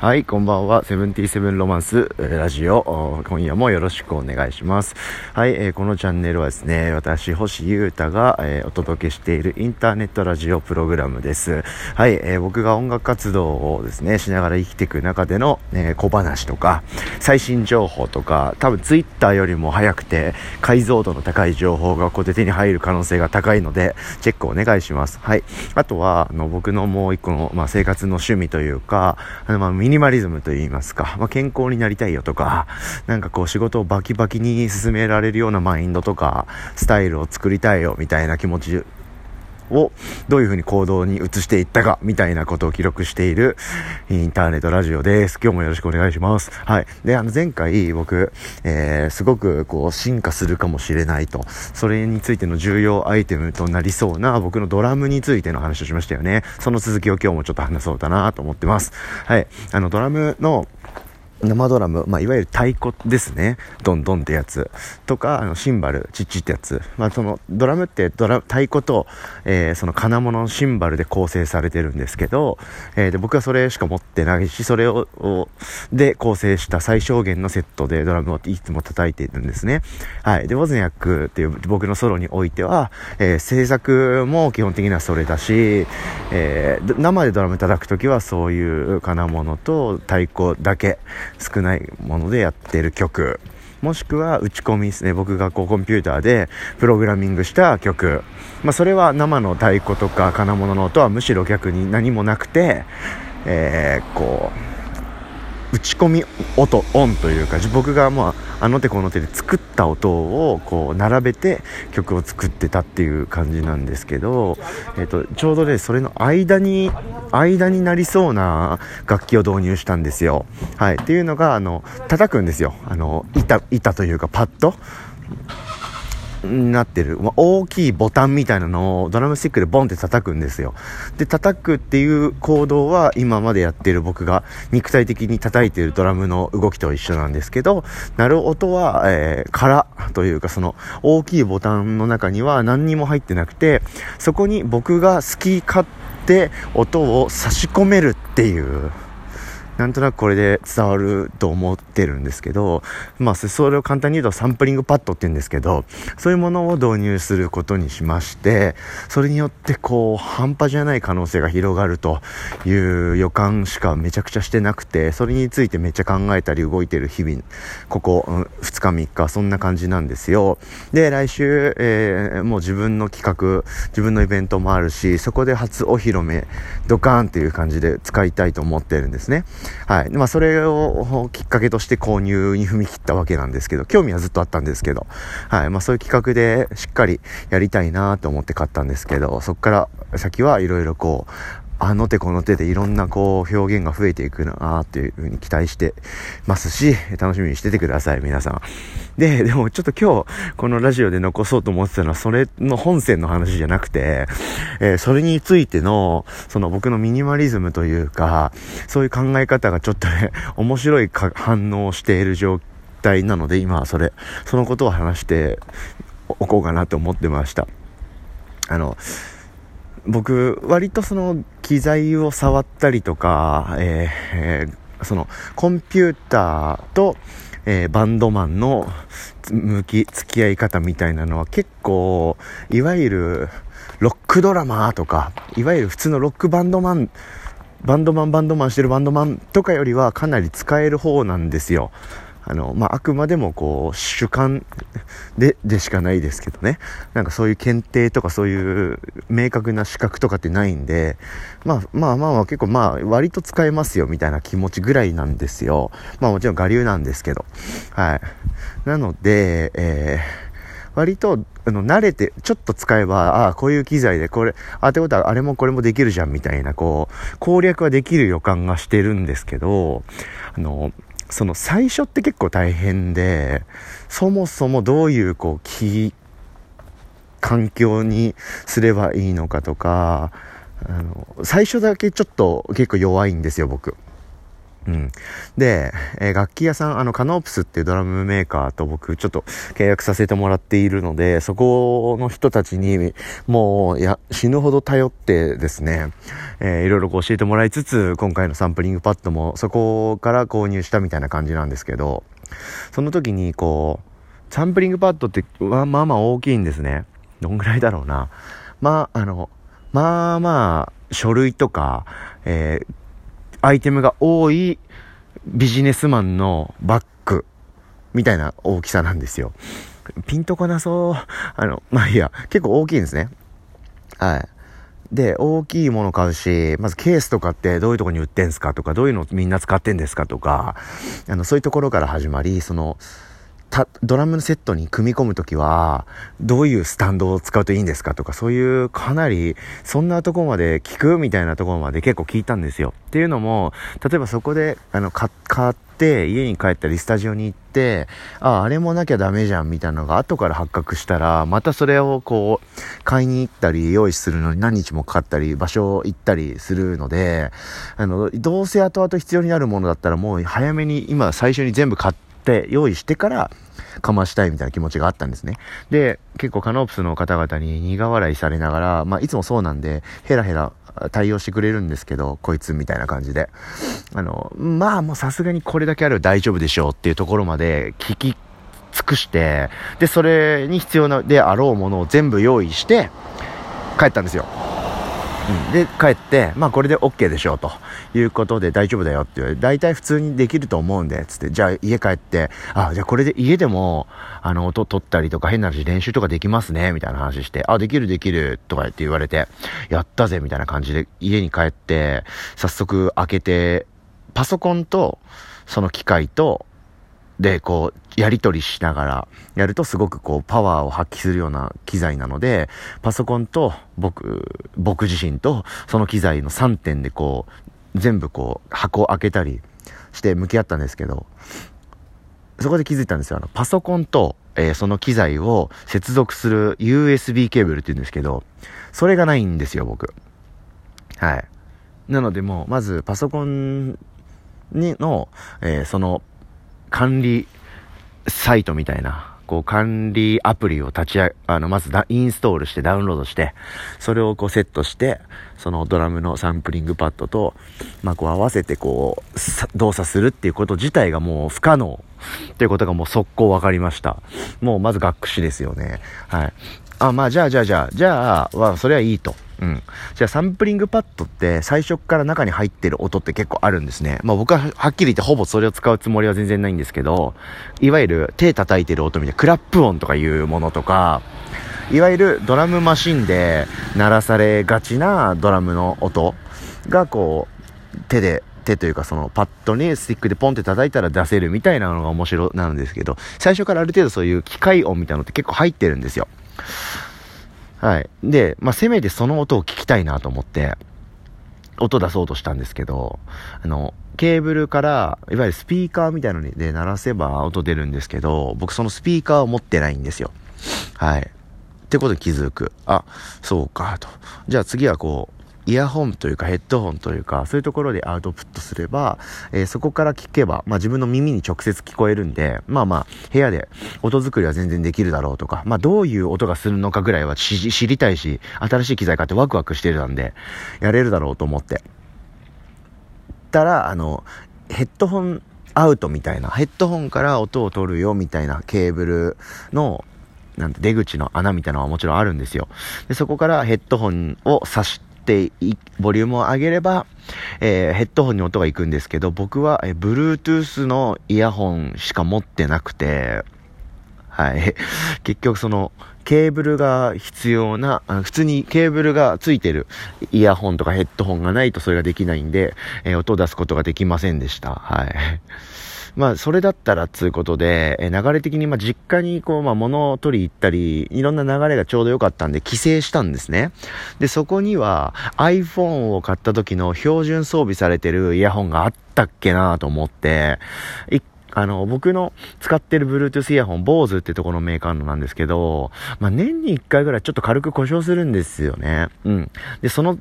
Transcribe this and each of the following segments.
はい、こんばんは。セブンティーセブンロマンスラジオ。今夜もよろしくお願いします。はい、えー、このチャンネルはですね、私、星優太が、えー、お届けしているインターネットラジオプログラムです。はい、えー、僕が音楽活動をですね、しながら生きていく中での、え小話とか、最新情報とか、多分ツイッターよりも早くて、解像度の高い情報がこうで手に入る可能性が高いので、チェックお願いします。はい。あとは、あの、僕のもう一個の、まあ、生活の趣味というか、あの、まあ、ミニマリズムと言いますか、まあ、健康になりたいよとか、なんかこう仕事をバキバキに進められるようなマインドとか、スタイルを作りたいよみたいな気持ちをどういう風に行動に移していったかみたいなことを記録しているインターネットラジオです。今日もよろしくお願いします。はい。で、あの前回僕、えー、すごくこう進化するかもしれないと、それについての重要アイテムとなりそうな僕のドラムについての話をしましたよね。その続きを今日もちょっと話そうかなと思ってます。はい。あのドラムの生ドラム、まあ、いわゆる太鼓ですね。ドンドンってやつ。とか、あの、シンバル、チッチってやつ。まあ、その、ドラムってドラ、太鼓と、えー、その金物のシンバルで構成されてるんですけど、えー、で、僕はそれしか持ってないし、それを、で構成した最小限のセットでドラムをいつも叩いているんですね。はい。で、ウォズニャックっていう僕のソロにおいては、えー、制作も基本的にはそれだし、えー、生でドラム叩くときはそういう金物と太鼓だけ、少ないものでやってる曲。もしくは打ち込みですね。僕がこうコンピューターでプログラミングした曲、まあ、それは生の太鼓とか金物の音はむしろ逆に何もなくて、えー、こう打ち込み音オンというか僕がまああの手この手で作った音をこう並べて曲を作ってたっていう感じなんですけど、えーと、ちょうどねそれの間に間になりそうな楽器を導入したんですよ。はい、っていうのがあの叩くんですよ。あの板板というかパッド。になってる、まあ、大きいボタンみたいなのをドラムスティックでボンって叩くんですよ。で、叩くっていう行動は今までやってる僕が肉体的に叩いてるドラムの動きと一緒なんですけど、鳴る音は、えー、空というかその大きいボタンの中には何にも入ってなくて、そこに僕が好き勝手音を差し込めるっていう、なんとなくこれで伝わると思ってるんですけど、まあ、それを簡単に言うとサンプリングパッドって言うんですけど、そういうものを導入することにしまして、それによってこう、半端じゃない可能性が広がるという予感しかめちゃくちゃしてなくて、それについてめっちゃ考えたり動いてる日々、ここ、2日3日、そんな感じなんですよ。で、来週、えー、もう自分の企画、自分のイベントもあるし、そこで初お披露目、ドカーンっていう感じで使いたいと思ってるんですね。はい。まあ、それをきっかけとして購入に踏み切ったわけなんですけど、興味はずっとあったんですけど、はい。まあ、そういう企画でしっかりやりたいなと思って買ったんですけど、そこから先はいろいろこう、あの手この手でいろんなこう表現が増えていくなっていうふうに期待してますし、楽しみにしててください、皆さん。で、でもちょっと今日、このラジオで残そうと思ってたのは、それの本線の話じゃなくて、えー、それについての、その僕のミニマリズムというか、そういう考え方がちょっとね、面白い反応をしている状態なので、今はそれ、そのことを話しておこうかなと思ってました。あの、僕、割とその機材を触ったりとか、えーえ、そのコンピューターと、えー、バンドマンの向き、付き合い方みたいなのは結構、いわゆるロックドラマーとか、いわゆる普通のロックバンドマン、バンドマンバンドマンしてるバンドマンとかよりはかなり使える方なんですよ。あの、まあ、あくまでもこう、主観で、でしかないですけどね。なんかそういう検定とかそういう明確な資格とかってないんで、まあまあまあまあ結構まあ割と使えますよみたいな気持ちぐらいなんですよ。まあもちろん我流なんですけど。はい。なので、えー割と、あの、慣れて、ちょっと使えば、ああ、こういう機材で、これ、あ、ってことは、あれもこれもできるじゃん、みたいな、こう、攻略はできる予感がしてるんですけど、あの、その最初って結構大変で、そもそもどういうこう、気、環境にすればいいのかとか、あの、最初だけちょっと結構弱いんですよ、僕。うん。で、えー、楽器屋さん、あの、カノープスっていうドラムメーカーと僕、ちょっと契約させてもらっているので、そこの人たちに、もう、や、死ぬほど頼ってですね、えー、いろいろ教えてもらいつつ、今回のサンプリングパッドも、そこから購入したみたいな感じなんですけど、その時に、こう、サンプリングパッドって、まあまあまあ大きいんですね。どんぐらいだろうな。まあ、あの、まあまあ、書類とか、えー、アイテムが多いビジネスマンのバッグみたいな大きさなんですよ。ピンとこなそう。あの、まあいいや、結構大きいんですね。はい。で、大きいもの買うし、まずケースとかってどういうとこに売ってんすかとか、どういうのみんな使ってんですかとか、あの、そういうところから始まり、その、ドラムのセットに組み込むときは、どういうスタンドを使うといいんですかとか、そういうかなり、そんなとこまで聞くみたいなところまで結構聞いたんですよ。っていうのも、例えばそこで、あの、買って、家に帰ったりスタジオに行って、ああ、あれもなきゃダメじゃんみたいなのが後から発覚したら、またそれをこう、買いに行ったり、用意するのに何日もかかったり、場所を行ったりするので、あの、どうせ後々必要になるものだったらもう早めに今最初に全部買って、して用意してからかましたいみたいな気持ちがあったんですね。で、結構カノープスの方々に苦笑いされながら、まあいつもそうなんで、ヘラヘラ対応してくれるんですけど、こいつみたいな感じで。あの、まあもうさすがにこれだけある大丈夫でしょうっていうところまで聞き尽くして、で、それに必要なであろうものを全部用意して、帰ったんですよ。うん、で、帰って、まあこれで OK でしょうということで大丈夫だよって言われて、大体普通にできると思うんで、つって、じゃあ家帰って、あ、じゃあこれで家でも、あの、音取ったりとか変な話練習とかできますね、みたいな話して、あ、できるできるとか言って言われて、やったぜ、みたいな感じで家に帰って、早速開けて、パソコンと、その機械と、で、こう、やり取りしながらやるとすごくこう、パワーを発揮するような機材なので、パソコンと僕、僕自身とその機材の3点でこう、全部こう、箱を開けたりして向き合ったんですけど、そこで気づいたんですよ。あの、パソコンと、えー、その機材を接続する USB ケーブルって言うんですけど、それがないんですよ、僕。はい。なのでもう、まずパソコンにの、えー、その管理サイトみたいな、こう管理アプリを立ち上げ、あの、まずインストールしてダウンロードして、それをこうセットして、そのドラムのサンプリングパッドと、まあこう合わせてこう、動作するっていうこと自体がもう不可能ということがもう速攻分かりました。もうまず学士ですよね。はい。あ、まあじゃあじゃあじゃあ、じゃあ、は、それはいいと。うん。じゃあサンプリングパッドって最初から中に入ってる音って結構あるんですね。まあ僕ははっきり言ってほぼそれを使うつもりは全然ないんですけど、いわゆる手叩いてる音みたいなクラップ音とかいうものとか、いわゆるドラムマシンで鳴らされがちなドラムの音がこう手で手というかそのパッドにスティックでポンって叩いたら出せるみたいなのが面白なんですけど、最初からある程度そういう機械音みたいなのって結構入ってるんですよ。はい。で、まあ、せめてその音を聞きたいなと思って、音出そうとしたんですけど、あの、ケーブルから、いわゆるスピーカーみたいなので鳴らせば音出るんですけど、僕そのスピーカーを持ってないんですよ。はい。ってことで気づく。あ、そうか、と。じゃあ次はこう、イヤホンというかヘッドホンというか、そういうところでアウトプットすれば、えー、そこから聞けば、まあ自分の耳に直接聞こえるんで、まあまあ、部屋で音作りは全然できるだろうとか、まあどういう音がするのかぐらいは知りたいし、新しい機材買ってワクワクしてるんで、やれるだろうと思って。たら、あの、ヘッドホンアウトみたいな、ヘッドホンから音を取るよみたいなケーブルの、なんて出口の穴みたいなのはもちろんあるんですよ。で、そこからヘッドホンを挿して、ってボリュームを上げれば、えー、ヘッドホンに音が行くんですけど、僕は、えー、Bluetooth のイヤホンしか持ってなくて、はい。結局その、ケーブルが必要な、普通にケーブルがついてるイヤホンとかヘッドホンがないとそれができないんで、えー、音を出すことができませんでした。はい。まあ、それだったら、つうことで、え流れ的に、まあ、実家に、こう、まあ、物を取り行ったり、いろんな流れがちょうど良かったんで、帰省したんですね。で、そこには、iPhone を買った時の標準装備されてるイヤホンがあったっけなと思って、あの、僕の使ってる Bluetooth イヤホン、Bose ってとこのメーカーのなんですけど、まあ、年に1回ぐらいちょっと軽く故障するんですよね。うん。で、その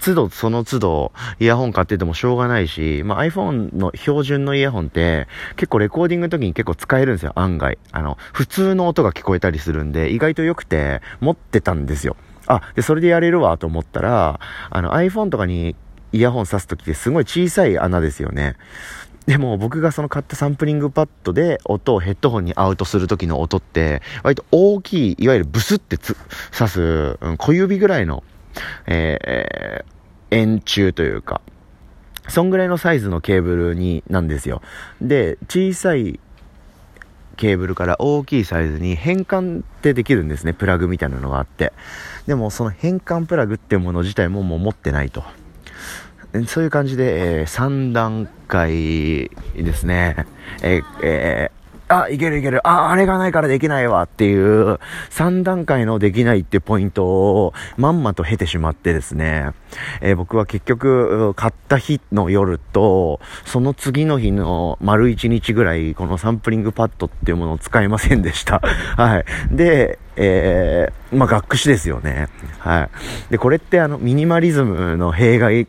都度その都度イヤホン買っててもしょうがないし、まあ、iPhone の標準のイヤホンって結構レコーディングの時に結構使えるんですよ、案外。あの、普通の音が聞こえたりするんで、意外と良くて持ってたんですよ。あ、で、それでやれるわと思ったら、あの iPhone とかにイヤホン挿す時ってすごい小さい穴ですよね。でも僕がその買ったサンプリングパッドで音をヘッドホンにアウトする時の音って割と大きい、いわゆるブスって刺す、うん、小指ぐらいのえー、円柱というか、そんぐらいのサイズのケーブルに、なんですよ。で、小さいケーブルから大きいサイズに変換ってできるんですね。プラグみたいなのがあって。でもその変換プラグっていうもの自体ももう持ってないと。そういう感じで、えー、3段階ですね。えーえあ、いけるいける。あ、あれがないからできないわっていう、3段階のできないってポイントをまんまと経てしまってですね、えー、僕は結局、買った日の夜と、その次の日の丸1日ぐらい、このサンプリングパッドっていうものを使いませんでした。はい。で、えー、まあ、学士ですよね。はい。で、これってあの、ミニマリズムの弊害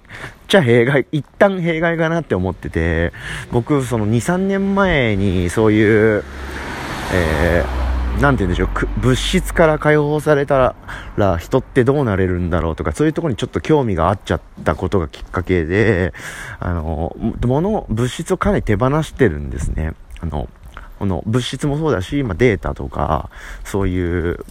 ちゃ弊害、一旦弊害かなって思ってて、僕、その2、3年前にそういう、えー、なんて言うんでしょう、物質から解放されたら人ってどうなれるんだろうとか、そういうとこにちょっと興味があっちゃったことがきっかけで、あの、物、物質をかなり手放してるんですね。あの、この物質もそうだし、まあ、データとか、そういう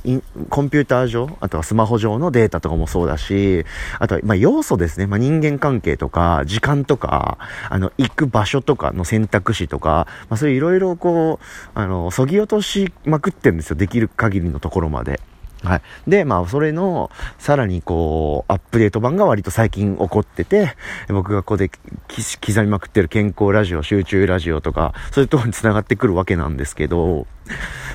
コンピューター上、あとはスマホ上のデータとかもそうだし、あとは、まあ、要素ですね。まあ、人間関係とか、時間とか、あの、行く場所とかの選択肢とか、まあ、そういういろいろこう、あの、そぎ落としまくってるんですよ。できる限りのところまで。はい。で、まあ、それの、さらにこう、アップデート版が割と最近起こってて、僕がここで刻みまくってる健康ラジオ、集中ラジオとか、そういうところに繋がってくるわけなんですけど、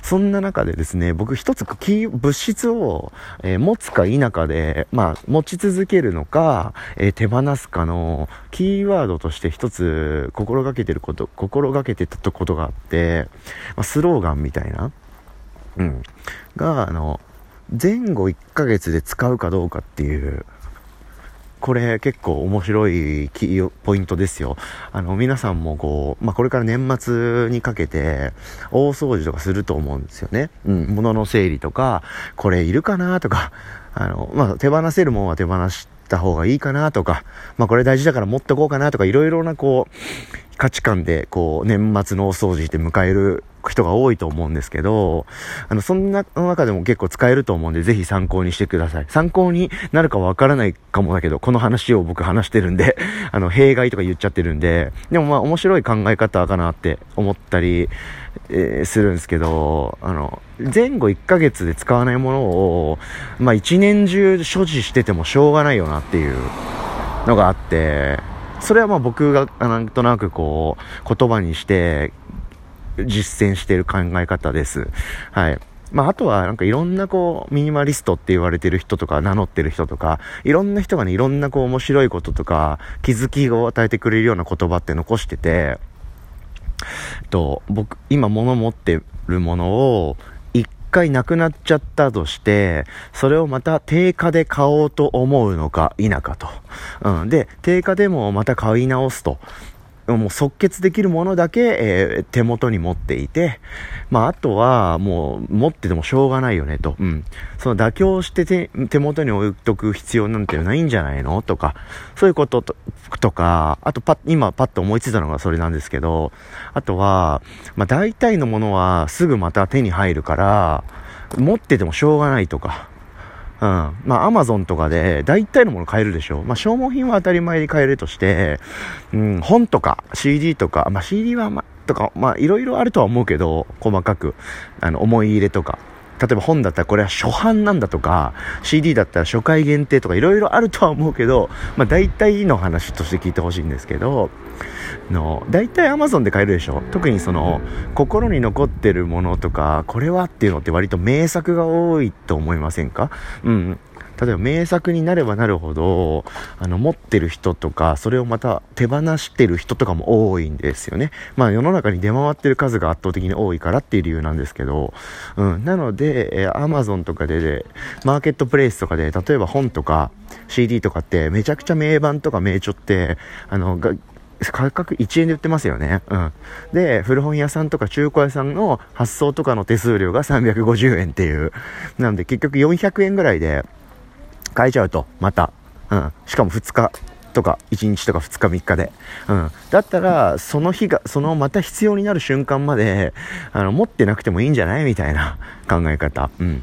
そんな中でですね、僕一つキー、物質を、えー、持つか否かで、まあ、持ち続けるのか、えー、手放すかの、キーワードとして一つ心がけてること、心がけてたことがあって、まあ、スローガンみたいな、うん、が、あの、前後1ヶ月で使うかどうかっていう、これ結構面白いキーポイントですよ。あの、皆さんもこう、まあ、これから年末にかけて、大掃除とかすると思うんですよね。うん、物の整理とか、これいるかなとか、あの、まあ、手放せるもんは手放した方がいいかなとか、まあ、これ大事だから持ってこうかなとか、いろいろなこう、価値観でこう、年末の大掃除って迎える人が多いと思うんですけど、あの、そんな中でも結構使えると思うんで、ぜひ参考にしてください。参考になるかわからないかもだけど、この話を僕話してるんで、あの、弊害とか言っちゃってるんで、でもまあ面白い考え方かなって思ったり、えー、するんですけど、あの、前後1ヶ月で使わないものを、まあ1年中所持しててもしょうがないよなっていうのがあって、それはまあ僕がなんとなくこう言葉にして実践している考え方です。はい。まあ、あとは、なんかいろんなこう、ミニマリストって言われてる人とか、名乗ってる人とか、いろんな人がね、いろんなこう、面白いこととか、気づきを与えてくれるような言葉って残してて、と、僕、今物持ってるものを、一回なくなっちゃったとして、それをまた定価で買おうと思うのか否かと。うん。で、定価でもまた買い直すと。もう即決できるものだけ、えー、手元に持っていて、まあ、あとは、もう、持っててもしょうがないよね、と。うん。その妥協して手手元に置いとく必要なんてないんじゃないのとか、そういうことととか、あとパ、今パッと思いついたのがそれなんですけど、あとは、まあ、大体のものはすぐまた手に入るから、持っててもしょうがないとか、うん。まあ、アマゾンとかで大体のもの買えるでしょ。まあ、消耗品は当たり前に買えるとして、うん、本とか CD とか、まあ、CD はまあ、とか、まあ、いろいろあるとは思うけど、細かく、あの、思い入れとか。例えば本だったらこれは初版なんだとか、CD だったら初回限定とかいろいろあるとは思うけど、まあ大体の話として聞いてほしいんですけど、の、大体 Amazon で買えるでしょ？特にその、心に残ってるものとか、これはっていうのって割と名作が多いと思いませんか？うん。例えば名作になればなるほど、あの、持ってる人とか、それをまた手放してる人とかも多いんですよね。まあ世の中に出回ってる数が圧倒的に多いからっていう理由なんですけど、うん。なので、えー、Amazon とかで、マーケットプレイスとかで、例えば本とか CD とかってめちゃくちゃ名盤とか名著って、あの、価格1円で売ってますよね。うん。で、古本屋さんとか中古屋さんの発送とかの手数料が350円っていう。なんで結局400円ぐらいで買えちゃうと、また。うん。しかも2日とか1日とか2日3日で、うん、だったらその日がそのまた必要になる瞬間まであの持ってなくてもいいんじゃない？みたいな考え方、うん、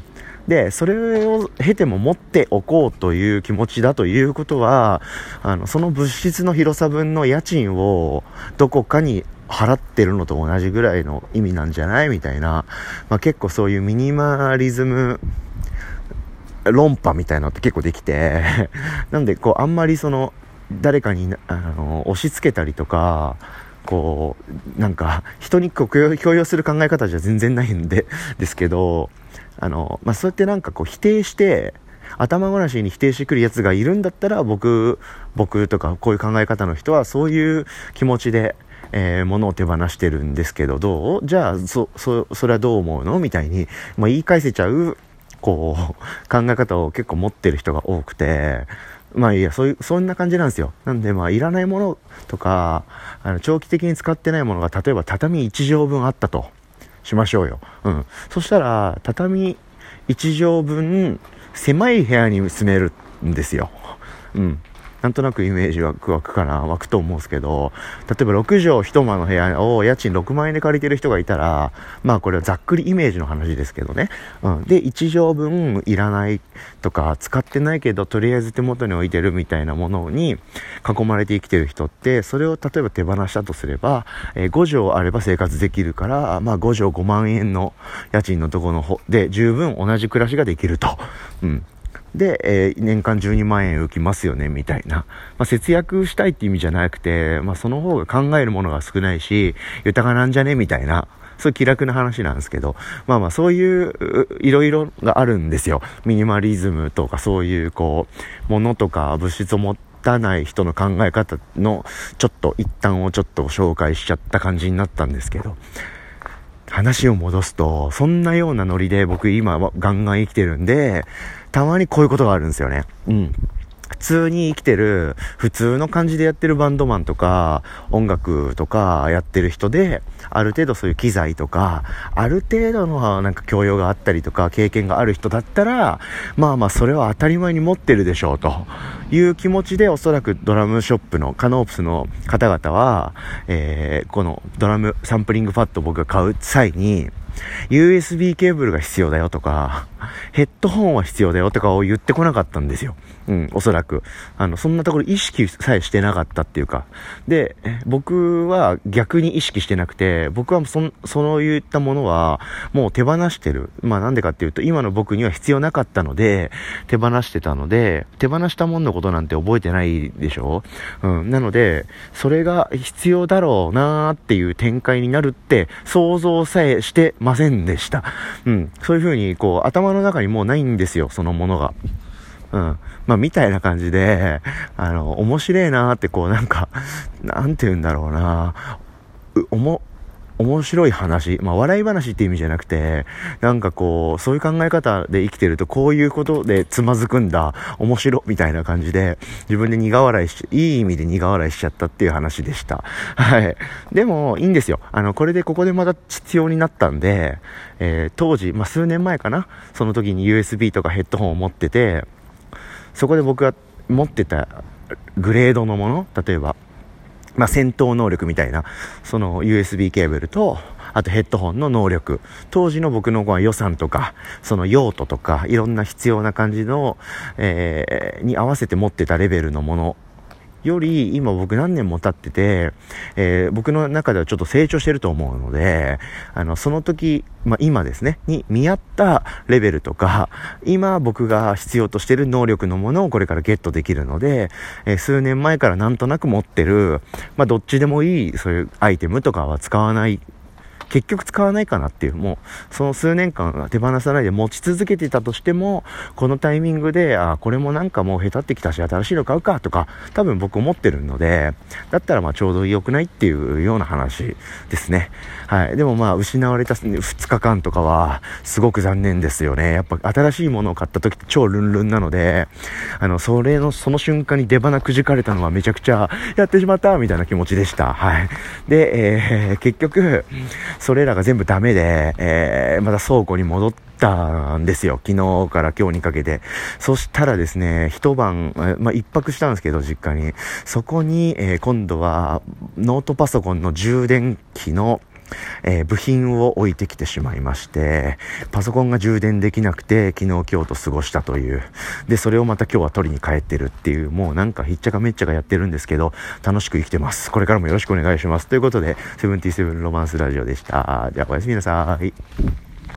でそれを経ても持っておこうという気持ちだということはあのその物質の広さ分の家賃をどこかに払ってるのと同じぐらいの意味なんじゃない？みたいな、まあ、結構そういうミニマリズム論破みたいなのって結構できて。なんでこうあんまりその誰かにあの押し付けたりとかこうなんか人に強要する考え方じゃ全然ないんでですけどあの、まあ、そうやってなんかこう否定して頭ごなしに否定してくるやつがいるんだったら僕僕とかこういう考え方の人はそういう気持ちで、えー、物を手放してるんですけどどう？じゃあそそそれはどう思うの？みたいに、まあ、言い返せちゃうこう考え方を結構持ってる人が多くてまあいや、そういう、そんな感じなんですよ。なんでまあいらないものとか、あの、長期的に使ってないものが、例えば畳1畳分あったと。しましょうよ。うん。そしたら、畳1畳分、狭い部屋に住めるんですよ。うん。なんとなくイメージ湧く湧くかな湧くと思うんですけど、例えば6畳一間の部屋を家賃6万円で借りてる人がいたら、まあこれはざっくりイメージの話ですけどね。うん。で、1畳分いらないとか、使ってないけど、とりあえず手元に置いてるみたいなものに囲まれて生きてる人って、それを例えば手放したとすれば、えー、5畳あれば生活できるから、まあ5畳5万円の家賃のとこの方で十分同じ暮らしができると。うん。で、えー、年間12万円浮きますよね、みたいな。まあ、節約したいって意味じゃなくて、まあ、その方が考えるものが少ないし、豊かなんじゃねみたいな。そういう気楽な話なんですけど、まあまあそういう、いろいろがあるんですよ。ミニマリズムとかそういうこう、ものとか物質を持たない人の考え方の、ちょっと一旦をちょっと紹介しちゃった感じになったんですけど、話を戻すと、そんなようなノリで僕今はガンガン生きてるんで、たまにこういうことがあるんですよね。うん。普通に生きてる、普通の感じでやってるバンドマンとか、音楽とかやってる人で、ある程度そういう機材とか、ある程度のなんか教養があったりとか、経験がある人だったら、まあまあそれは当たり前に持ってるでしょう、という気持ちで、おそらくドラムショップの、カノープスの方々は、えー、このドラムサンプリングパッドを僕が買う際に、USB ケーブルが必要だよとか、ヘッドホンは必要だよとかを言ってこなかったんですよ。うん、おそらく。あの、そんなところ意識さえしてなかったっていうか。で、僕は逆に意識してなくて、僕はそ、そういったものはもう手放してる。まあなんでかっていうと、今の僕には必要なかったので、手放してたので、手放したもんのことなんて覚えてないでしょ？うん、なので、それが必要だろうなーっていう展開になるって想像さえしてませんでした。うん、そういう風にこう頭の中にもうないんですよ、そのものが。うん。まあ、みたいな感じで、あの、面白いなーってこうなんか、なんて言うんだろうなおも、面白い話、まあ、笑い話って意味じゃなくて、なんかこう、そういう考え方で生きてると、こういうことでつまずくんだ、面白、みたいな感じで、自分で苦笑いし、いい意味で苦笑いしちゃったっていう話でした。はい。でも、いいんですよ。あの、これでここでまた必要になったんで、えー、当時、まあ、数年前かな、その時に USB とかヘッドホンを持ってて、そこで僕が持ってたグレードのもの、例えば、まあ、戦闘能力みたいな、その USB ケーブルと、あとヘッドホンの能力。当時の僕の予算とか、その用途とか、いろんな必要な感じの、えー、に合わせて持ってたレベルのものより今僕何年も経ってて、えー、僕の中ではちょっと成長してると思うので、あの、その時、まあ、今ですね、に見合ったレベルとか、今僕が必要としてる能力のものをこれからゲットできるので、えー、数年前からなんとなく持ってる、まあ、どっちでもいい、そういうアイテムとかは使わない結局使わないかなっていう、もう、その数年間手放さないで持ち続けてたとしても、このタイミングで、あ、これもなんかもう下手ってきたし、新しいの買うかとか、多分僕思ってるので、だったらまあちょうど良くないっていうような話ですね。はい。でもまあ、失われた2日間とかは、すごく残念ですよね。やっぱ新しいものを買った時って超ルンルンなので、あの、それの、その瞬間に出花くじかれたのはめちゃくちゃ、やってしまったみたいな気持ちでした。はい。で、えー、結局、それらが全部ダメで、えー、また倉庫に戻って、たんですよ。昨日から今日にかけて。そしたらですね、一晩、まあ、一泊したんですけど、実家に。そこに、えー、今度は、ノートパソコンの充電器のえー、部品を置いてきてしまいまして、パソコンが充電できなくて、昨日今日と過ごしたという。で、それをまた今日は取りに帰ってるっていう、もうなんかひっちゃかめっちゃかやってるんですけど、楽しく生きてます。これからもよろしくお願いします。ということで、セブンティセブンロマンスラジオでした。じゃあおやすみなさい。